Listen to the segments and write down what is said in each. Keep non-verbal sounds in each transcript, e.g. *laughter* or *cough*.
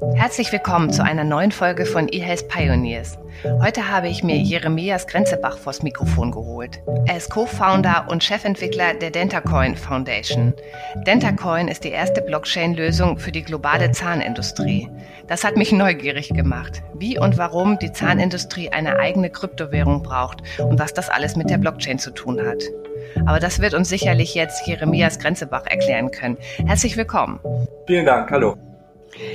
Herzlich willkommen zu einer neuen Folge von eHealth Pioneers. Heute habe ich mir Jeremias Grenzebach vors Mikrofon geholt. Er ist Co-Founder und Chefentwickler der DentaCoin Foundation. DentaCoin ist die erste Blockchain-Lösung für die globale Zahnindustrie. Das hat mich neugierig gemacht, wie und warum die Zahnindustrie eine eigene Kryptowährung braucht und was das alles mit der Blockchain zu tun hat. Aber das wird uns sicherlich jetzt Jeremias Grenzebach erklären können. Herzlich willkommen. Vielen Dank, hallo.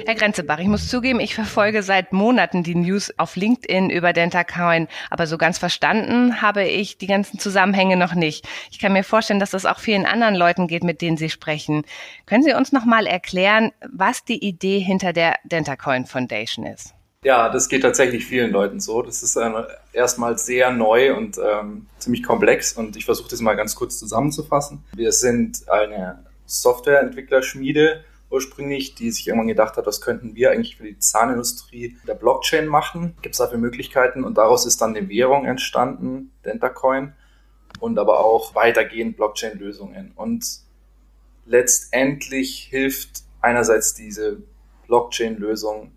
Herr Grenzebach, ich muss zugeben, ich verfolge seit Monaten die News auf LinkedIn über DentaCoin, aber so ganz verstanden habe ich die ganzen Zusammenhänge noch nicht. Ich kann mir vorstellen, dass das auch vielen anderen Leuten geht, mit denen Sie sprechen. Können Sie uns noch mal erklären, was die Idee hinter der DentaCoin Foundation ist? Ja, das geht tatsächlich vielen Leuten so. Das ist äh, erstmal sehr neu und ähm, ziemlich komplex und ich versuche das mal ganz kurz zusammenzufassen. Wir sind eine Softwareentwicklerschmiede ursprünglich, die sich irgendwann gedacht hat, was könnten wir eigentlich für die Zahnindustrie der Blockchain machen? Gibt es dafür Möglichkeiten? Und daraus ist dann eine Währung entstanden, Dentacoin, und aber auch weitergehend Blockchain-Lösungen. Und letztendlich hilft einerseits diese Blockchain-Lösung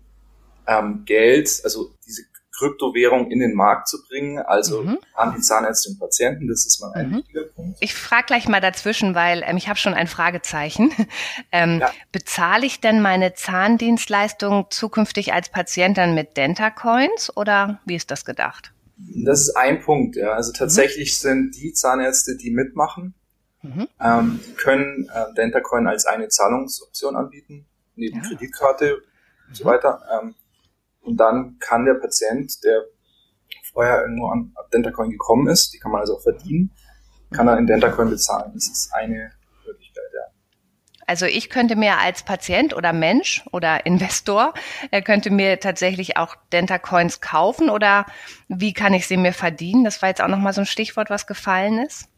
ähm, Geld, also diese Kryptowährung in den Markt zu bringen, also mhm. an die Zahnärzte und Patienten. Das ist mal ein mhm. wichtiger Punkt. Ich frage gleich mal dazwischen, weil ähm, ich habe schon ein Fragezeichen. *laughs* ähm, ja. Bezahle ich denn meine Zahndienstleistung zukünftig als Patient dann mit Dentacoins oder wie ist das gedacht? Das ist ein Punkt, ja. Also tatsächlich mhm. sind die Zahnärzte, die mitmachen, mhm. ähm, können äh, Dentacoin als eine Zahlungsoption anbieten, neben ja. Kreditkarte und so mhm. weiter. Ähm, und dann kann der Patient, der vorher irgendwo an Dentacoin gekommen ist, die kann man also auch verdienen, kann er in Dentacoin bezahlen. Das ist eine Möglichkeit, ja. Also ich könnte mir als Patient oder Mensch oder Investor, er könnte mir tatsächlich auch Dentacoins kaufen oder wie kann ich sie mir verdienen? Das war jetzt auch nochmal so ein Stichwort, was gefallen ist.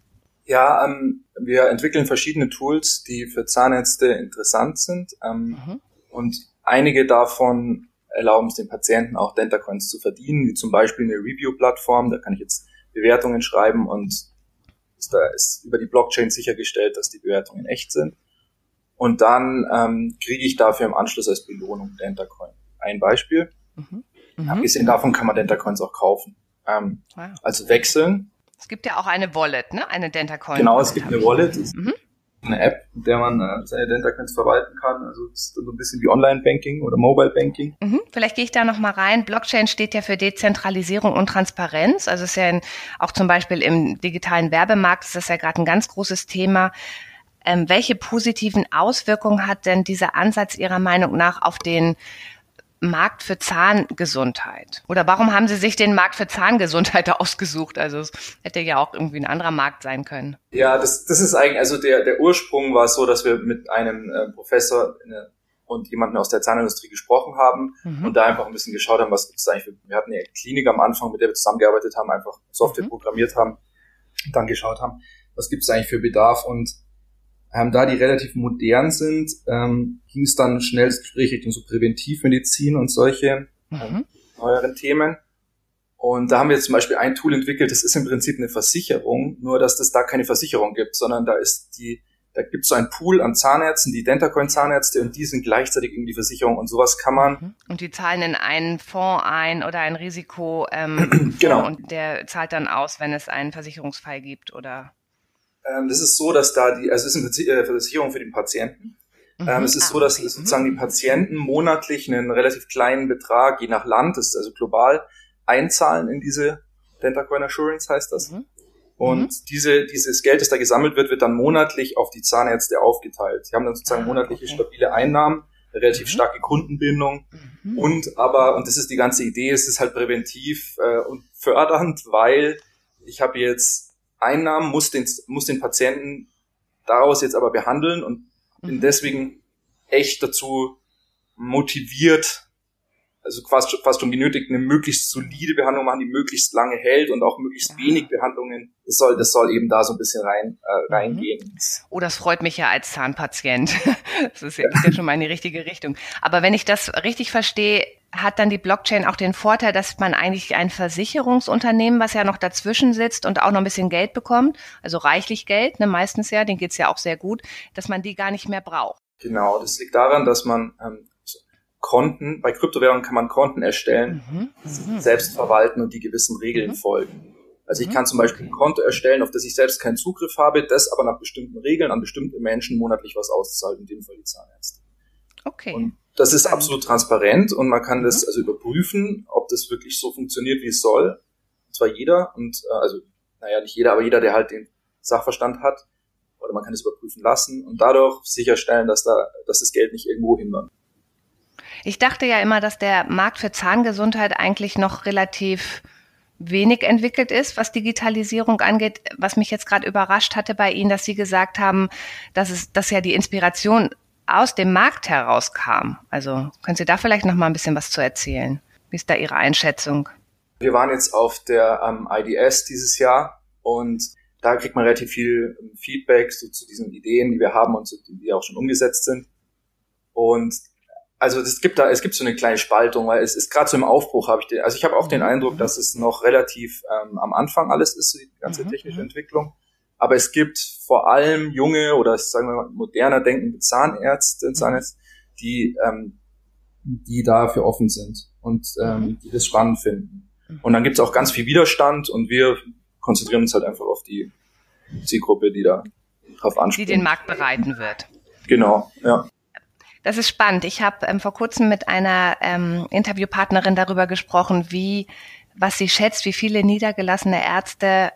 Ja, ähm, wir entwickeln verschiedene Tools, die für Zahnärzte interessant sind. Ähm, mhm. Und einige davon erlauben es den Patienten auch Dentacoins zu verdienen, wie zum Beispiel eine Review-Plattform. Da kann ich jetzt Bewertungen schreiben und ist da ist über die Blockchain sichergestellt, dass die Bewertungen echt sind. Und dann ähm, kriege ich dafür im Anschluss als Belohnung Dentacoin. Ein Beispiel. Mhm. Mhm. Abgesehen davon kann man Dentacoins auch kaufen. Ähm, wow. Also wechseln. Es gibt ja auch eine Wallet, ne? Eine Dentacoin. Genau, es gibt eine Wallet. Mhm eine App, mit der man äh, seine Dent-Accounts verwalten kann. Also so ein bisschen wie Online-Banking oder Mobile-Banking. Mhm. Vielleicht gehe ich da nochmal rein. Blockchain steht ja für Dezentralisierung und Transparenz. Also ist ja in, auch zum Beispiel im digitalen Werbemarkt ist das ja gerade ein ganz großes Thema. Ähm, welche positiven Auswirkungen hat denn dieser Ansatz Ihrer Meinung nach auf den Markt für Zahngesundheit? Oder warum haben Sie sich den Markt für Zahngesundheit *laughs* ausgesucht? Also es hätte ja auch irgendwie ein anderer Markt sein können. Ja, das, das ist eigentlich, also der, der Ursprung war so, dass wir mit einem äh, Professor eine, und jemanden aus der Zahnindustrie gesprochen haben mhm. und da einfach ein bisschen geschaut haben, was gibt es eigentlich für, wir hatten eine Klinik am Anfang, mit der wir zusammengearbeitet haben, einfach Software mhm. programmiert haben, dann geschaut haben, was gibt es eigentlich für Bedarf und ähm, da die relativ modern sind, ähm, ging es dann schnell das Gespräch Richtung so Präventivmedizin und solche ähm, mhm. neueren Themen. Und da haben wir jetzt zum Beispiel ein Tool entwickelt, das ist im Prinzip eine Versicherung, nur dass das da keine Versicherung gibt, sondern da ist die, da gibt es so ein Pool an Zahnärzten, die Dentacoin-Zahnärzte und die sind gleichzeitig irgendwie die Versicherung und sowas kann man. Mhm. Und die zahlen in einen Fonds ein oder ein Risiko ähm, *clears throat* genau. und der zahlt dann aus, wenn es einen Versicherungsfall gibt oder ähm, das ist so, dass da die, also es ist eine äh, Versicherung für den Patienten. Mhm. Ähm, es ist ah, so, dass okay. sozusagen die Patienten monatlich einen relativ kleinen Betrag, je nach Land, das ist also global, einzahlen in diese Dentacoin Assurance heißt das. Mhm. Und mhm. diese, dieses Geld, das da gesammelt wird, wird dann monatlich auf die Zahnärzte aufgeteilt. Sie haben dann sozusagen ah, monatliche okay. stabile Einnahmen, eine relativ mhm. starke Kundenbindung mhm. und aber, und das ist die ganze Idee, es ist halt präventiv äh, und fördernd, weil ich habe jetzt Einnahmen, muss den, muss den Patienten daraus jetzt aber behandeln und bin mhm. deswegen echt dazu motiviert, also fast, fast schon genötigt, eine möglichst solide Behandlung machen, die möglichst lange hält und auch möglichst wenig Behandlungen. Das soll, das soll eben da so ein bisschen rein, äh, mhm. reingehen. Oh, das freut mich ja als Zahnpatient. *laughs* Das ist ja, geht ja schon mal in die richtige Richtung. Aber wenn ich das richtig verstehe, hat dann die Blockchain auch den Vorteil, dass man eigentlich ein Versicherungsunternehmen, was ja noch dazwischen sitzt und auch noch ein bisschen Geld bekommt, also reichlich Geld, ne, meistens ja, denen geht's ja auch sehr gut, dass man die gar nicht mehr braucht. Genau, das liegt daran, dass man ähm, Konten, bei Kryptowährungen kann man Konten erstellen, mhm. Mhm. selbst verwalten und die gewissen Regeln mhm. folgen. Also ich mhm. kann zum Beispiel ein Konto erstellen, auf das ich selbst keinen Zugriff habe, das aber nach bestimmten Regeln an bestimmte Menschen monatlich was auszahlt, in dem Fall die Zahnärzte. Okay. Und das ist absolut transparent und man kann das mhm. also überprüfen, ob das wirklich so funktioniert, wie es soll. Und zwar jeder und äh, also naja nicht jeder, aber jeder, der halt den Sachverstand hat, oder man kann es überprüfen lassen und dadurch sicherstellen, dass da, dass das Geld nicht irgendwo hindert. Ich dachte ja immer, dass der Markt für Zahngesundheit eigentlich noch relativ wenig entwickelt ist, was Digitalisierung angeht. Was mich jetzt gerade überrascht hatte bei Ihnen, dass Sie gesagt haben, dass es, dass ja die Inspiration aus dem Markt herauskam. Also können Sie da vielleicht noch mal ein bisschen was zu erzählen? Wie ist da Ihre Einschätzung? Wir waren jetzt auf der ähm, IDS dieses Jahr und da kriegt man relativ viel ähm, Feedback so zu diesen Ideen, die wir haben und die auch schon umgesetzt sind. Und also es gibt da, es gibt so eine kleine Spaltung, weil es ist gerade so im Aufbruch, habe ich den, also ich habe auch den mhm. Eindruck, dass es noch relativ ähm, am Anfang alles ist, die ganze mhm. technische mhm. Entwicklung. Aber es gibt vor allem junge oder sagen wir mal moderner denkende Zahnärzte, Zahnärzte, die, ähm, die dafür offen sind und ähm, die das spannend finden. Und dann gibt es auch ganz viel Widerstand und wir konzentrieren uns halt einfach auf die Zielgruppe, die da drauf anspielt. Die den Markt bereiten wird. Genau, ja. Das ist spannend. Ich habe ähm, vor kurzem mit einer ähm, Interviewpartnerin darüber gesprochen, wie, was sie schätzt, wie viele niedergelassene Ärzte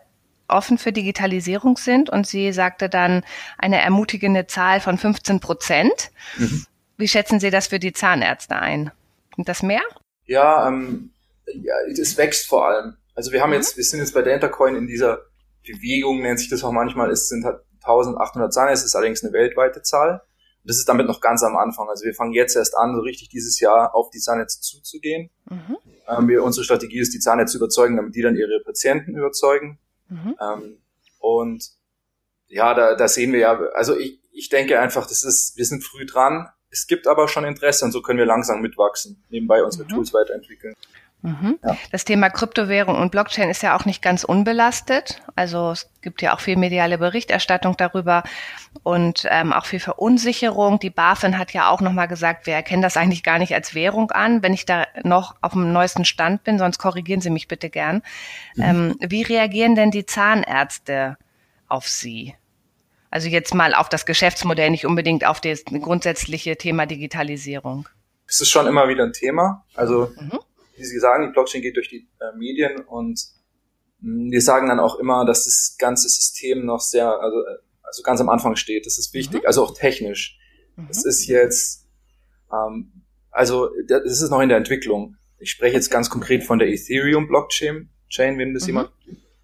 offen für Digitalisierung sind. Und sie sagte dann eine ermutigende Zahl von 15 Prozent. Mhm. Wie schätzen Sie das für die Zahnärzte ein? Sind das mehr? Ja, ähm, ja, es wächst vor allem. Also wir haben mhm. jetzt, wir sind jetzt bei Dentacoin in dieser Bewegung, nennt sich das auch manchmal, es sind halt 1800 Zahnärzte, ist allerdings eine weltweite Zahl das ist damit noch ganz am Anfang. Also wir fangen jetzt erst an, so richtig dieses Jahr auf die Zahnnetze zuzugehen. Mhm. Ähm, wir, unsere Strategie ist, die Zahnnetze zu überzeugen, damit die dann ihre Patienten überzeugen. Mhm. Ähm, und ja, da, da sehen wir ja, also ich, ich denke einfach, das ist, wir sind früh dran. Es gibt aber schon Interesse und so können wir langsam mitwachsen, nebenbei unsere mhm. Tools weiterentwickeln. Mhm. Ja. Das Thema Kryptowährung und Blockchain ist ja auch nicht ganz unbelastet. Also es gibt ja auch viel mediale Berichterstattung darüber und ähm, auch viel Verunsicherung. Die BaFin hat ja auch nochmal gesagt, wir erkennen das eigentlich gar nicht als Währung an, wenn ich da noch auf dem neuesten Stand bin, sonst korrigieren Sie mich bitte gern. Mhm. Ähm, wie reagieren denn die Zahnärzte auf Sie? Also jetzt mal auf das Geschäftsmodell, nicht unbedingt auf das grundsätzliche Thema Digitalisierung. Es ist schon immer wieder ein Thema. Also mhm wie Sie sagen, die Blockchain geht durch die äh, Medien und mh, mm, wir sagen dann auch immer, dass das ganze System noch sehr, also, äh, also ganz am Anfang steht. Das ist wichtig, mhm. also auch technisch. Mhm. Das ist jetzt, ähm, also das ist noch in der Entwicklung. Ich spreche jetzt ganz konkret von der Ethereum Blockchain, Chain, wenn das mhm. jemand,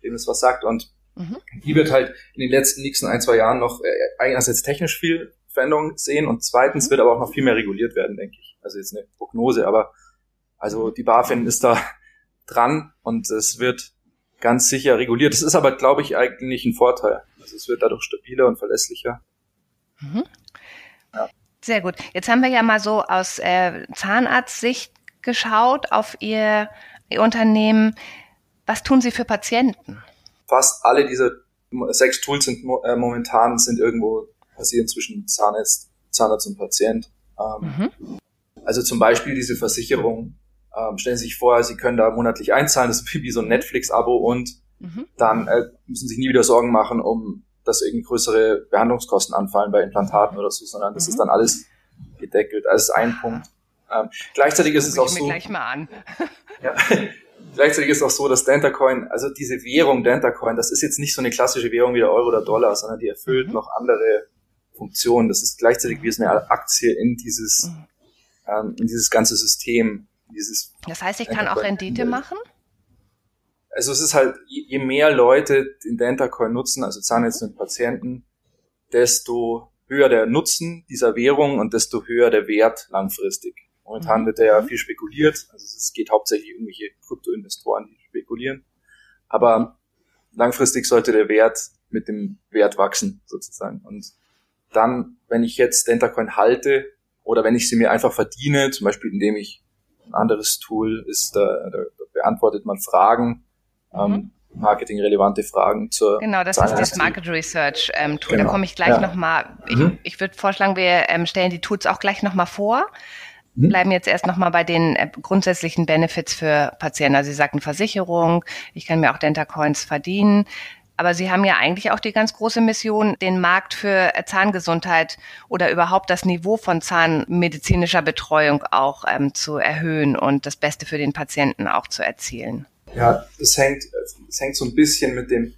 dem das was sagt. Und mhm. die wird halt in den letzten nächsten ein, zwei Jahren noch äh, einerseits technisch viel Veränderung sehen und zweitens mhm. wird aber auch noch viel mehr reguliert werden, denke ich. Also jetzt eine Prognose, aber also die BaFin ist da dran und es wird ganz sicher reguliert. Das ist aber, glaube ich, eigentlich ein Vorteil. Also es wird dadurch stabiler und verlässlicher. Mhm. Ja. Sehr gut. Jetzt haben wir ja mal so aus äh, Zahnarztsicht geschaut auf Ihr, Ihr Unternehmen. Was tun Sie für Patienten? Fast alle diese sechs Tools sind äh, momentan sind irgendwo passieren zwischen Zahnarzt, Zahnarzt und Patient. Ähm, mhm. Also zum Beispiel diese Versicherung ähm, stellen Sie sich vor, Sie können da monatlich einzahlen, das ist *laughs* wie so ein Netflix-Abo und mhm. dann äh, müssen Sie sich nie wieder Sorgen machen, um dass irgendwie größere Behandlungskosten anfallen bei Implantaten oder so, sondern das mhm. ist dann alles gedeckelt. Das ist ein Punkt. Ähm, gleichzeitig ist es auch so. Gleich mal an. *laughs* ja, gleichzeitig ist auch so, dass Dentacoin, also diese Währung Dentacoin, das ist jetzt nicht so eine klassische Währung wie der Euro oder Dollar, sondern die erfüllt mhm. noch andere Funktionen. Das ist gleichzeitig wie so eine Aktie in dieses, mhm. ähm, in dieses ganze System dieses. Das heißt, ich kann auch Rendite machen? Also es ist halt, je mehr Leute den Dentacoin nutzen, also Zahnärzte und Patienten, desto höher der Nutzen dieser Währung und desto höher der Wert langfristig. Momentan mhm. wird ja mhm. viel spekuliert, also es geht hauptsächlich irgendwelche Kryptoinvestoren, die spekulieren. Aber langfristig sollte der Wert mit dem Wert wachsen, sozusagen. Und dann, wenn ich jetzt Dentacoin halte oder wenn ich sie mir einfach verdiene, zum Beispiel indem ich ein anderes Tool ist, da, da beantwortet man Fragen, ähm, mhm. ähm, marketingrelevante Fragen zur Genau, das ist das Market Research ähm, Tool. Genau. Da komme ich gleich ja. nochmal, ich, mhm. ich würde vorschlagen, wir ähm, stellen die Tools auch gleich nochmal vor. mhm. bleiben jetzt erst nochmal bei den äh, grundsätzlichen Benefits für Patienten. Also Sie sagten Versicherung, ich kann mir auch Dentacoins verdienen. Aber Sie haben ja eigentlich auch die ganz große Mission, den Markt für Zahngesundheit oder überhaupt das Niveau von zahnmedizinischer Betreuung auch ähm, zu erhöhen und das Beste für den Patienten auch zu erzielen. Ja, das hängt, das hängt so ein bisschen mit dem,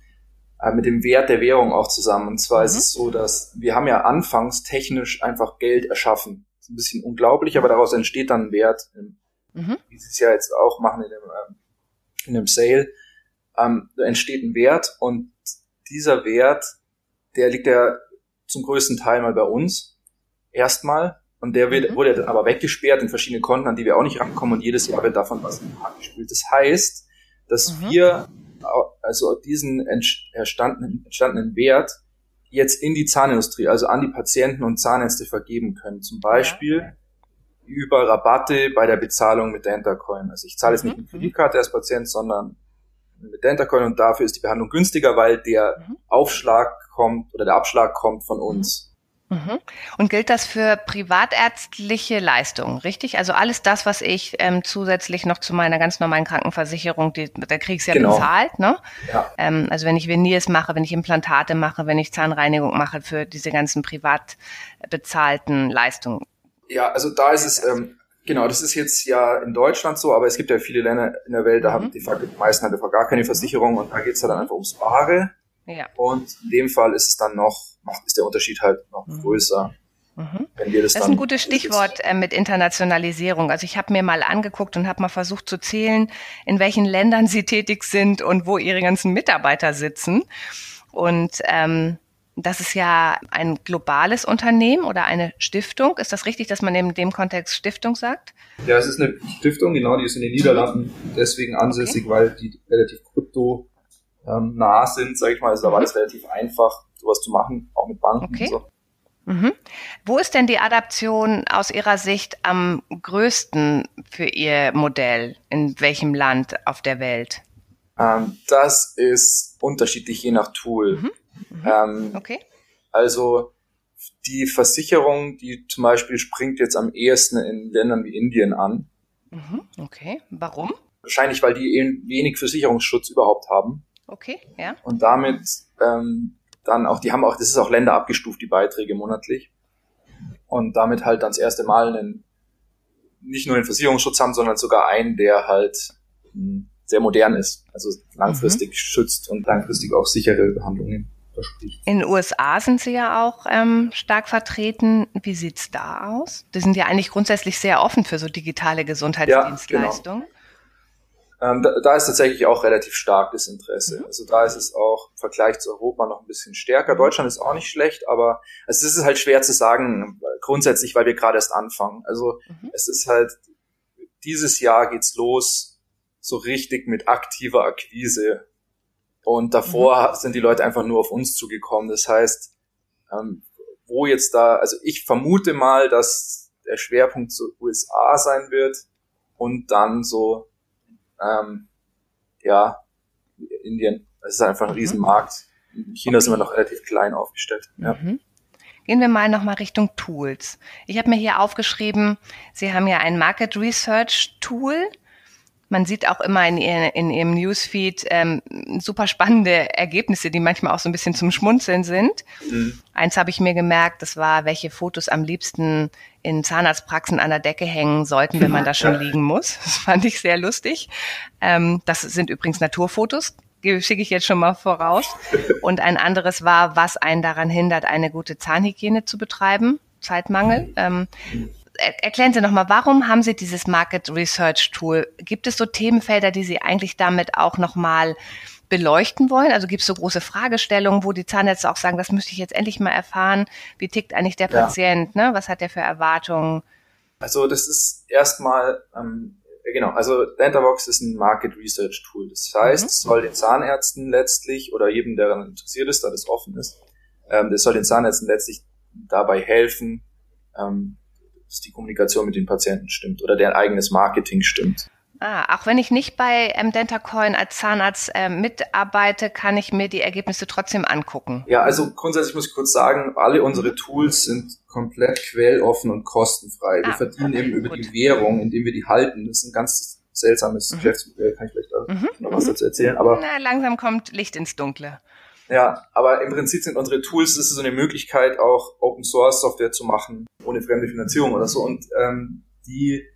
äh, mit dem Wert der Währung auch zusammen. Und zwar mhm. ist es so, dass wir haben ja anfangs technisch einfach Geld erschaffen. Das ist ein bisschen unglaublich, aber daraus entsteht dann ein Wert, mhm. wie sie es ja jetzt auch machen in dem, ähm, in dem Sale. Ähm, da entsteht ein Wert und dieser Wert, der liegt ja zum größten Teil mal bei uns erstmal und der wird, mhm. wurde dann aber weggesperrt in verschiedene Konten, an die wir auch nicht rankommen und jedes Jahr wird davon was abgespielt. Das heißt, dass mhm. wir also diesen entstandenen, entstandenen Wert jetzt in die Zahnindustrie, also an die Patienten und Zahnärzte vergeben können. Zum Beispiel ja. über Rabatte bei der Bezahlung mit Dentacoin. Also ich zahle jetzt nicht mhm. mit Kreditkarte als Patient, sondern mit Dentacoin und dafür ist die Behandlung günstiger, weil der mhm. Aufschlag kommt oder der Abschlag kommt von uns. Mhm. mhm. Und gilt das für privatärztliche Leistungen, richtig? Also alles das, was ich ähm, zusätzlich noch zu meiner ganz normalen Krankenversicherung, die, der krieg's ja genau. bezahlt, ne? Ja. Ähm, also wenn ich Veneers mache, wenn ich Implantate mache, wenn ich Zahnreinigung mache für diese ganzen privat bezahlten Leistungen. Ja, also da ist es, ähm, Genau, das ist jetzt ja in Deutschland so, aber es gibt ja viele Länder in der Welt, da mhm. haben die, die meisten halt einfach gar keine Versicherung und da geht's halt dann einfach ums Ware. Ja. Und in dem Fall ist es dann noch, ist der Unterschied halt noch mhm. größer. Mhm. das, das ist ein gutes Stichwort äh, mit Internationalisierung. Also ich habe mir mal angeguckt und habe mal versucht zu zählen, in welchen Ländern sie tätig sind und wo ihre ganzen Mitarbeiter sitzen. Und ähm, das ist ja ein globales Unternehmen oder eine Stiftung. Ist das richtig, dass man in dem Kontext Stiftung sagt? Ja, es ist eine Stiftung, genau, die ist in den Niederlanden deswegen ansässig, okay. weil die relativ krypto ähm, nah sind, sage ich mal. Also da war mhm. das relativ einfach, sowas zu machen, auch mit Banken okay. und so. Mhm. Wo ist denn die Adaption aus Ihrer Sicht am größten für Ihr Modell? In welchem Land auf der Welt? Ähm, das ist unterschiedlich je nach Tool. Mhm. Mhm. Ähm, okay. Also die Versicherung, die zum Beispiel springt jetzt am ehesten in Ländern wie Indien an. Mhm. Okay. Warum? Wahrscheinlich, weil die eben wenig Versicherungsschutz überhaupt haben. Okay, ja. Und damit ähm, dann auch, die haben auch, das ist auch Länder abgestuft, die Beiträge monatlich. Und damit halt dann das erste Mal einen, nicht nur einen Versicherungsschutz haben, sondern sogar einen, der halt hm, sehr modern ist, also langfristig mhm. schützt und langfristig auch sichere Behandlungen verspricht. In den USA sind Sie ja auch ähm, stark vertreten. Wie sieht's da aus? Die sind ja eigentlich grundsätzlich sehr offen für so digitale Gesundheitsdienstleistungen. Ja, genau. ähm, da, da, ist tatsächlich auch relativ stark das Interesse. Mhm. Also da ist es auch im Vergleich zu Europa noch ein bisschen stärker. Deutschland ist auch nicht schlecht, aber es ist halt schwer zu sagen, grundsätzlich, weil wir gerade erst anfangen. Also mhm. es ist halt, dieses Jahr geht's los, so richtig mit aktiver Akquise und davor mhm. sind die Leute einfach nur auf uns zugekommen. Das heißt, ähm, wo jetzt da, also ich vermute mal, dass der Schwerpunkt so USA sein wird und dann so, ähm, ja, Indien. Das ist einfach ein mhm. Riesenmarkt. In China okay. sind wir noch relativ klein aufgestellt. Ja. Mhm. Gehen wir mal nochmal Richtung Tools. Ich habe mir hier aufgeschrieben, Sie haben ja ein Market Research Tool man sieht auch immer in, ihr, in ihrem Newsfeed ähm, super spannende Ergebnisse, die manchmal auch so ein bisschen zum Schmunzeln sind. Mhm. Eins habe ich mir gemerkt, das war, welche Fotos am liebsten in Zahnarztpraxen an der Decke hängen sollten, wenn man da schon liegen muss. *laughs* Das fand ich sehr lustig. Ähm, das sind übrigens Naturfotos, schicke ich jetzt schon mal voraus. Und ein anderes war, was einen daran hindert, eine gute Zahnhygiene zu betreiben. Zeitmangel. Ähm, erklären Sie nochmal, warum haben Sie dieses Market Research Tool? Gibt es so Themenfelder, die Sie eigentlich damit auch nochmal beleuchten wollen? Also gibt es so große Fragestellungen, wo die Zahnärzte auch sagen, das müsste ich jetzt endlich mal erfahren. Wie tickt eigentlich der ja. Patient? Ne? Was hat der für Erwartungen? Also das ist erstmal, ähm, genau, also Dentavox ist ein Market Research Tool. Das heißt, mhm. es soll den Zahnärzten letztlich oder jedem, der daran interessiert ist, da das offen ist, ähm, das soll den Zahnärzten letztlich dabei helfen, ähm, dass die Kommunikation mit den Patienten stimmt oder deren eigenes Marketing stimmt. Ah, auch wenn ich nicht bei ähm, Dentacoin als Zahnarzt äh, mitarbeite, kann ich mir die Ergebnisse trotzdem angucken. Ja, also grundsätzlich muss ich kurz sagen, alle unsere Tools sind komplett quelloffen und kostenfrei. Wir ah, verdienen okay, eben über gut. die Währung, indem wir die halten. Das ist ein ganz seltsames mhm. Geschäftsmodell, kann ich vielleicht mhm. noch was dazu erzählen. Aber Na, langsam kommt Licht ins Dunkle. Ja, aber im Prinzip sind unsere Tools, das ist so eine Möglichkeit, auch Open Source Software zu machen, ohne fremde Finanzierung oder so. Und ähm, die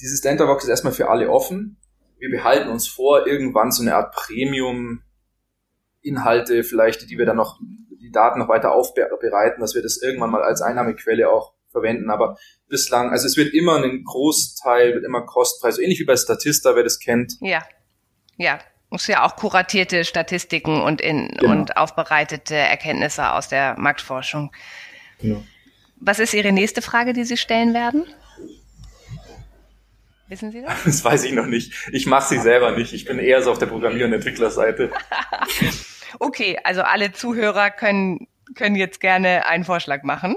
dieses Dentavox ist erstmal für alle offen. Wir behalten uns vor, irgendwann so eine Art Premium-Inhalte vielleicht, die wir dann noch, die Daten noch weiter aufbereiten, dass wir das irgendwann mal als Einnahmequelle auch verwenden. Aber bislang, also es wird immer ein Großteil, wird immer kostenfrei, so ähnlich wie bei Statista, wer das kennt. Ja, ja. Muss ja auch kuratierte Statistiken und in genau. und aufbereitete Erkenntnisse aus der Marktforschung. Genau. Was ist Ihre nächste Frage, die Sie stellen werden? Wissen Sie das? *laughs* Das weiß ich noch nicht. Ich mache sie selber nicht. Ich bin eher so auf der Programmier- und Entwicklerseite. *laughs* okay, also alle Zuhörer können, können jetzt gerne einen Vorschlag machen.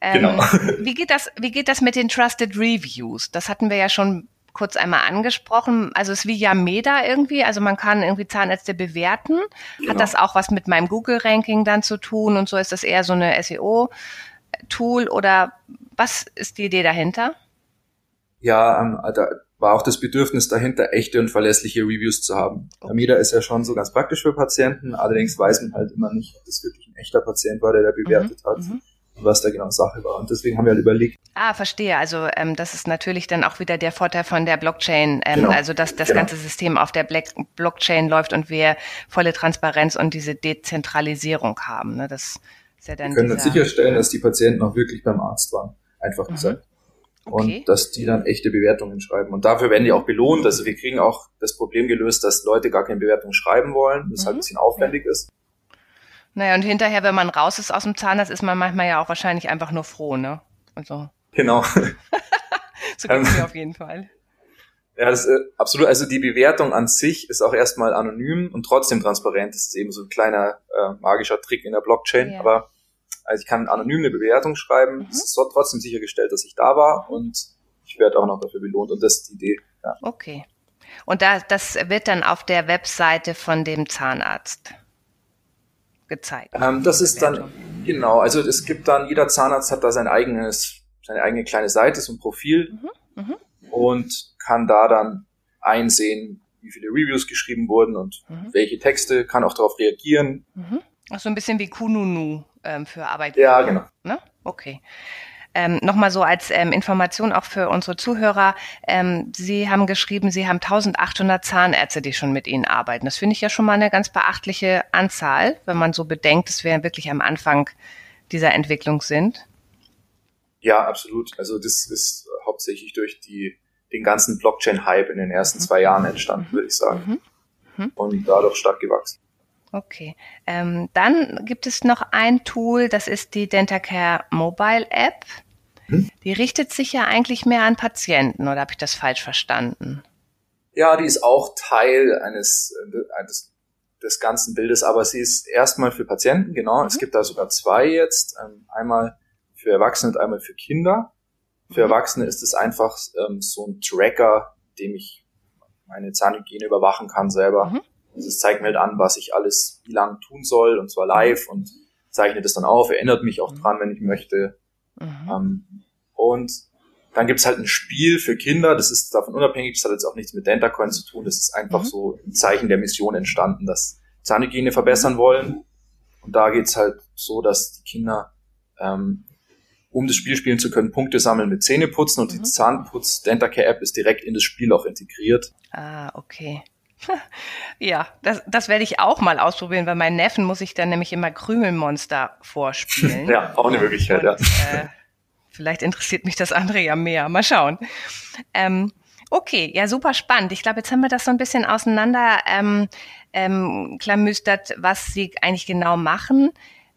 Ähm, genau. *laughs* wie, geht das, wie geht das mit den Trusted Reviews? Das hatten wir ja schon kurz einmal angesprochen. Also es ist wie Yameda irgendwie. Also man kann irgendwie Zahnärzte bewerten. Genau. Hat das auch was mit meinem Google-Ranking dann zu tun? Und so ist das eher so eine SEO-Tool oder was ist die Idee dahinter? ja, ähm, da war auch das Bedürfnis dahinter, echte und verlässliche Reviews zu haben. Okay. Amida ist ja schon so ganz praktisch für Patienten, allerdings weiß man halt immer nicht, ob das wirklich ein echter Patient war, der da bewertet mhm. hat. Mhm. Was da genau Sache war. Und deswegen haben wir halt überlegt. Ah, verstehe. Also ähm, das ist natürlich dann auch wieder der Vorteil von der Blockchain, ähm, genau. also dass das genau. ganze System auf der Black Blockchain läuft und wir volle Transparenz und diese Dezentralisierung haben. Ne? Das ist ja dann wir können dann sicherstellen, dass die Patienten auch wirklich beim Arzt waren. Einfach mhm. gesagt. Okay. Und dass die dann echte Bewertungen schreiben. Und dafür werden die auch belohnt. Also wir kriegen auch das Problem gelöst, dass Leute gar keine Bewertung schreiben wollen, das mhm. halt ein bisschen aufwendig ist. Naja, und hinterher, wenn man raus ist aus dem Zahnarzt, ist man manchmal ja auch wahrscheinlich einfach nur froh, ne? Also. Genau. *laughs* *laughs* so geht es mir auf jeden Fall. Ja, das ist äh, absolut. Also die Bewertung an sich ist auch erstmal anonym und trotzdem transparent. Das ist eben so ein kleiner äh, magischer Trick in der Blockchain. Ja. Aber also ich kann anonym eine Bewertung schreiben. Mhm. Es ist trotzdem sichergestellt, dass ich da war und ich werde auch noch dafür belohnt. Und das ist die Idee. Ja. Okay. Und da, das wird dann auf der Webseite von dem Zahnarzt gezeigt. Ähm, das ist dann, genau, also es gibt dann, jeder Zahnarzt hat da sein eigenes, seine eigene kleine Seite, so ein Profil mhm, mhm. und kann da dann einsehen, wie viele Reviews geschrieben wurden und mhm. welche Texte, kann auch darauf reagieren. Mhm. Ach, so ein bisschen wie Kununu ähm, für Arbeitgeber. Ja, genau. Ne? Okay. Ähm, Nochmal so als ähm, Information auch für unsere Zuhörer. Ähm, Sie haben geschrieben, Sie haben 1800 Zahnärzte, die schon mit Ihnen arbeiten. Das finde ich ja schon mal eine ganz beachtliche Anzahl, wenn man so bedenkt, dass wir wirklich am Anfang dieser Entwicklung sind. Ja, absolut. Also das ist hauptsächlich durch die, den ganzen Blockchain-Hype in den ersten mhm. zwei Jahren entstanden, würde ich sagen. Mhm. mhm. Und dadurch stark gewachsen. Okay. Ähm, dann gibt es noch ein Tool, das ist die Dentacare Mobile App. Hm? Die richtet sich ja eigentlich mehr an Patienten, oder habe ich das falsch verstanden? Ja, die ist auch Teil eines, eines des ganzen Bildes, aber sie ist erstmal für Patienten, genau. Mhm. Es gibt da sogar zwei jetzt. Ähm, einmal für Erwachsene und einmal für Kinder. Für mhm. Erwachsene ist es einfach ähm, so ein Tracker, dem ich meine Zahnhygiene überwachen kann selber. Mhm. Es zeigt mir halt an, was ich alles wie lang tun soll, und zwar live und zeichnet es dann auf, erinnert mich auch dran, wenn ich möchte. Mhm. Ähm, und dann gibt's halt ein Spiel für Kinder, das ist davon unabhängig, das hat jetzt auch nichts mit Dentacoin zu tun, das ist einfach mhm. so ein Zeichen der Mission entstanden, dass Zahnhygiene verbessern wollen. Und da geht's halt so, dass die Kinder, ähm, um das Spiel spielen zu können, Punkte sammeln mit Zähneputzen und mhm. die Zahnputz Dentacare App ist direkt in das Spiel auch integriert. Ah, okay. *laughs* Ja, das, das werde ich auch mal ausprobieren, weil meinen Neffen muss ich dann nämlich immer Krümelmonster vorspielen. *laughs* ja, auch eine Möglichkeit, Und, ja. Äh, vielleicht interessiert mich das andere ja mehr. Mal schauen. Ähm, okay, ja, super spannend. Ich glaube, jetzt haben wir das so ein bisschen auseinander ähm, ähm, klamüstert, was Sie eigentlich genau machen.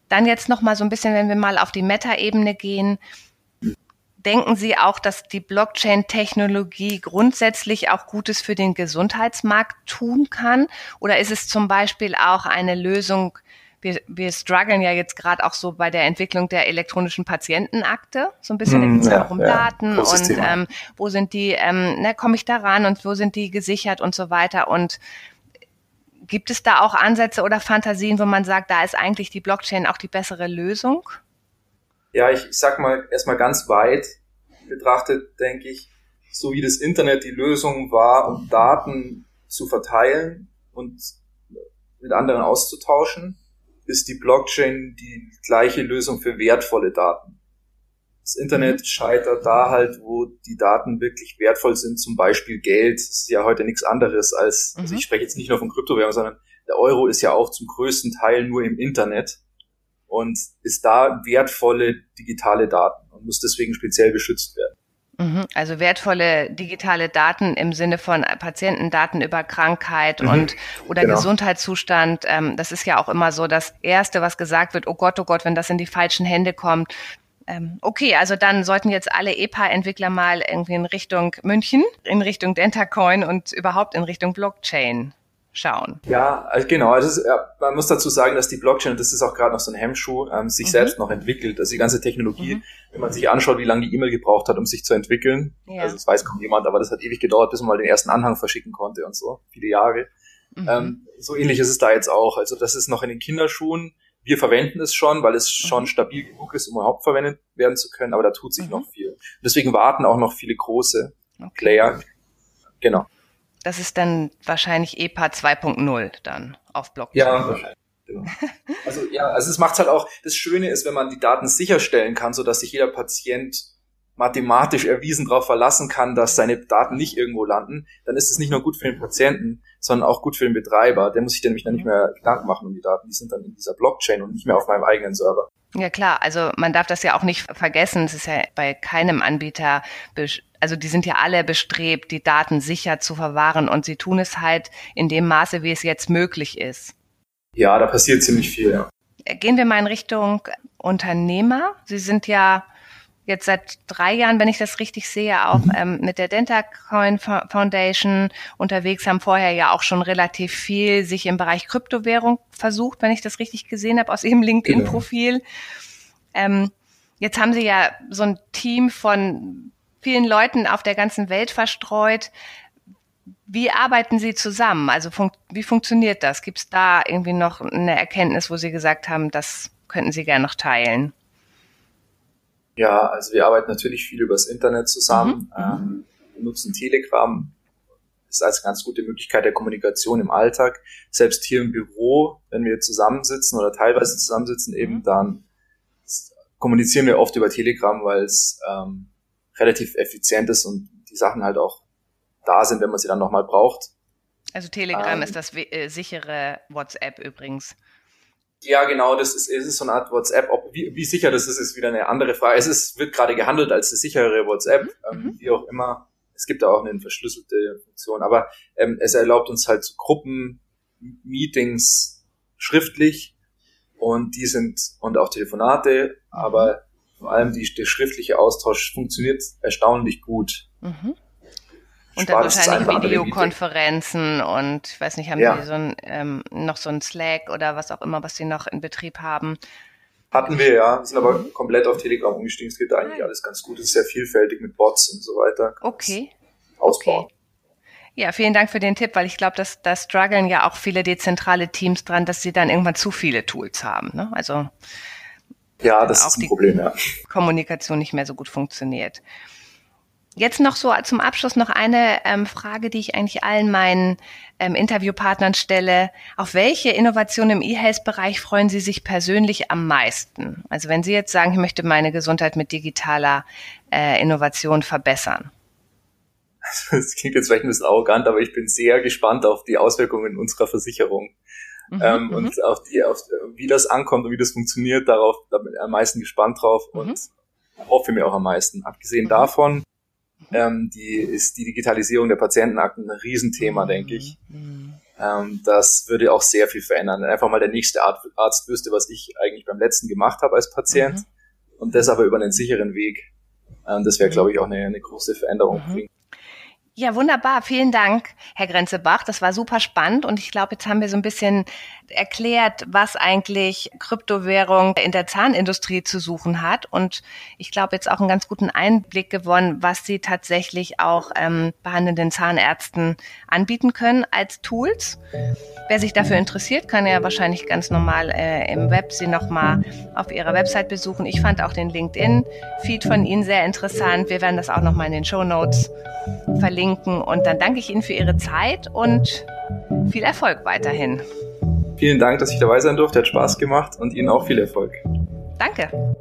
Dann jetzt noch mal so ein bisschen, wenn wir mal auf die Meta-Ebene gehen. Denken Sie auch, dass die Blockchain-Technologie grundsätzlich auch Gutes für den Gesundheitsmarkt tun kann? Oder ist es zum Beispiel auch eine Lösung, wir, wir strugglen ja jetzt gerade auch so bei der Entwicklung der elektronischen Patientenakte. So ein bisschen, hm, es ja, um ja, Daten und ähm, wo sind die, ähm, ne, komme ich da ran und wo sind die gesichert und so weiter. Und gibt es da auch Ansätze oder Fantasien, wo man sagt, da ist eigentlich die Blockchain auch die bessere Lösung? Ja, ich, ich sag mal erstmal ganz weit betrachtet, denke ich, so wie das Internet die Lösung war, um Daten zu verteilen und mit anderen auszutauschen, ist die Blockchain die gleiche Lösung für wertvolle Daten. Das Internet mhm. scheitert da halt, wo die Daten wirklich wertvoll sind, zum Beispiel Geld. Das ist ja heute nichts anderes als, also mhm. ich spreche jetzt nicht nur von Kryptowährungen, sondern der Euro ist ja auch zum größten Teil nur im Internet und ist da wertvolle digitale Daten und muss deswegen speziell geschützt werden. Mhm. Also wertvolle digitale Daten im Sinne von Patientendaten über Krankheit mhm. und oder genau. Gesundheitszustand. Ähm, das ist ja auch immer so das Erste, was gesagt wird. Oh Gott, oh Gott, wenn das in die falschen Hände kommt. Ähm, okay, also dann sollten jetzt alle EPA-Entwickler mal irgendwie in Richtung München, in Richtung Dentacoin und überhaupt in Richtung Blockchain schauen. Ja, also genau. Also man muss dazu sagen, dass die Blockchain, das ist auch gerade noch so ein Hemmschuh, ähm, sich mhm. selbst noch entwickelt. Also die ganze Technologie, mhm. wenn man sich anschaut, wie lange die E-Mail gebraucht hat, um sich zu entwickeln. Ja. Also das weiß kaum jemand, aber das hat ewig gedauert, bis man mal den ersten Anhang verschicken konnte und so. Viele Jahre. Mhm. Ähm, so ähnlich ist es da jetzt auch. Also das ist noch in den Kinderschuhen. Wir verwenden es schon, weil es mhm. schon stabil genug ist, um überhaupt verwendet werden zu können, aber da tut sich mhm. noch viel. Deswegen warten auch noch viele große okay. Player. Genau. Das ist dann wahrscheinlich EPA 2.0 dann auf Blockchain. Ja, wahrscheinlich. Genau. Also ja, also es macht halt auch, das Schöne ist, wenn man die Daten sicherstellen kann, so dass sich jeder Patient mathematisch erwiesen darauf verlassen kann, dass seine Daten nicht irgendwo landen, dann ist es nicht nur gut für den Patienten, sondern auch gut für den Betreiber. Der muss sich nämlich dann nicht mehr Gedanken machen um die Daten. Die sind dann in dieser Blockchain und nicht mehr auf meinem eigenen Server. Ja klar, also man darf das ja auch nicht vergessen. Es ist ja bei keinem Anbieter also die sind ja alle bestrebt, die Daten sicher zu verwahren und sie tun es halt in dem Maße, wie es jetzt möglich ist. Ja, da passiert ziemlich viel, ja. Gehen wir mal in Richtung Unternehmer. Sie sind ja jetzt seit drei Jahren, wenn ich das richtig sehe, auch mhm. ähm, mit der DentaCoin Foundation unterwegs, haben vorher ja auch schon relativ viel sich im Bereich Kryptowährung versucht, wenn ich das richtig gesehen habe, aus Ihrem LinkedIn-Profil. Genau. Ähm, jetzt haben Sie ja so ein Team von vielen Leuten auf der ganzen Welt verstreut. Wie arbeiten Sie zusammen? Also fun wie funktioniert das? Gibt es da irgendwie noch eine Erkenntnis, wo Sie gesagt haben, das könnten Sie gerne noch teilen? Ja, also wir arbeiten natürlich viel übers Internet zusammen, mhm. ähm, wir nutzen Telegram, das ist als ganz gute Möglichkeit der Kommunikation im Alltag. Selbst hier im Büro, wenn wir zusammensitzen oder teilweise zusammensitzen, eben mhm. dann kommunizieren wir oft über Telegram, weil es ähm, relativ effizient ist und die Sachen halt auch da sind, wenn man sie dann nochmal braucht. Also Telegram ähm, ist das äh, sichere WhatsApp übrigens. Ja, genau, das ist, ist so eine Art WhatsApp. Ob, wie, wie sicher das ist, ist wieder eine andere Frage. Es ist, wird gerade gehandelt als eine sichere WhatsApp, mhm. ähm, mhm. wie auch immer. Es gibt da auch eine verschlüsselte Funktion, aber ähm, es erlaubt uns halt zu Gruppen, Meetings schriftlich und die sind und auch Telefonate, mhm. aber vor allem die, der schriftliche Austausch funktioniert erstaunlich gut. Mhm. Und dann wahrscheinlich Videokonferenzen und ich weiß nicht, haben ja. Sie so ein, ähm, noch so ein Slack oder was auch immer, was Sie noch in Betrieb haben? Hatten wir ja, sind aber mhm. komplett auf Telegram umgestiegen. Es geht da eigentlich alles ganz gut. Es ist sehr vielfältig mit Bots und so weiter. Okay. Ausbauen. Okay. Ja, vielen Dank für den Tipp, weil ich glaube, dass da strugglen ja auch viele dezentrale Teams dran, dass sie dann irgendwann zu viele Tools haben. Ne? Also ja, das ist ein Problem, ja. Kommunikation nicht mehr so gut funktioniert. Jetzt noch so zum Abschluss noch eine ähm, Frage, die ich eigentlich allen meinen ähm, Interviewpartnern stelle. Auf welche Innovation im E-Health-Bereich freuen Sie sich persönlich am meisten? Also wenn Sie jetzt sagen, ich möchte meine Gesundheit mit digitaler äh, Innovation verbessern. *laughs* Das klingt jetzt vielleicht ein bisschen arrogant, aber ich bin sehr gespannt auf die Auswirkungen unserer Versicherung. Mhm, ähm, mhm. und auf die, auf, wie das ankommt und wie das funktioniert, darauf da bin ich am meisten gespannt drauf mhm. und hoffe mir auch am meisten. Abgesehen mhm. davon. Ähm, die ist die Digitalisierung der Patientenakten ein Riesenthema, denke ich. Ähm, das würde auch sehr viel verändern. Einfach mal der nächste Arzt wüsste, was ich eigentlich beim letzten gemacht habe als Patient und das aber über einen sicheren Weg. Ähm, das wäre, glaube ich, auch eine, eine große Veränderung bringen. Ja, wunderbar. Vielen Dank, Herr Grenzebach. Das war super spannend und ich glaube, jetzt haben wir so ein bisschen erklärt, was eigentlich Kryptowährung in der Zahnindustrie zu suchen hat. Und ich glaube, jetzt auch einen ganz guten Einblick gewonnen, was sie tatsächlich auch ähm, behandelnden Zahnärzten anbieten können als Tools. Wer sich dafür interessiert, kann ja wahrscheinlich ganz normal äh, im Web sie nochmal auf ihrer Website besuchen. Ich fand auch den LinkedIn-Feed von Ihnen sehr interessant. Wir werden das auch nochmal in den Show Notes verlinken. Und dann danke ich Ihnen für Ihre Zeit und viel Erfolg weiterhin. Vielen Dank, dass ich dabei sein durfte. Hat Spaß gemacht und Ihnen auch viel Erfolg. Danke.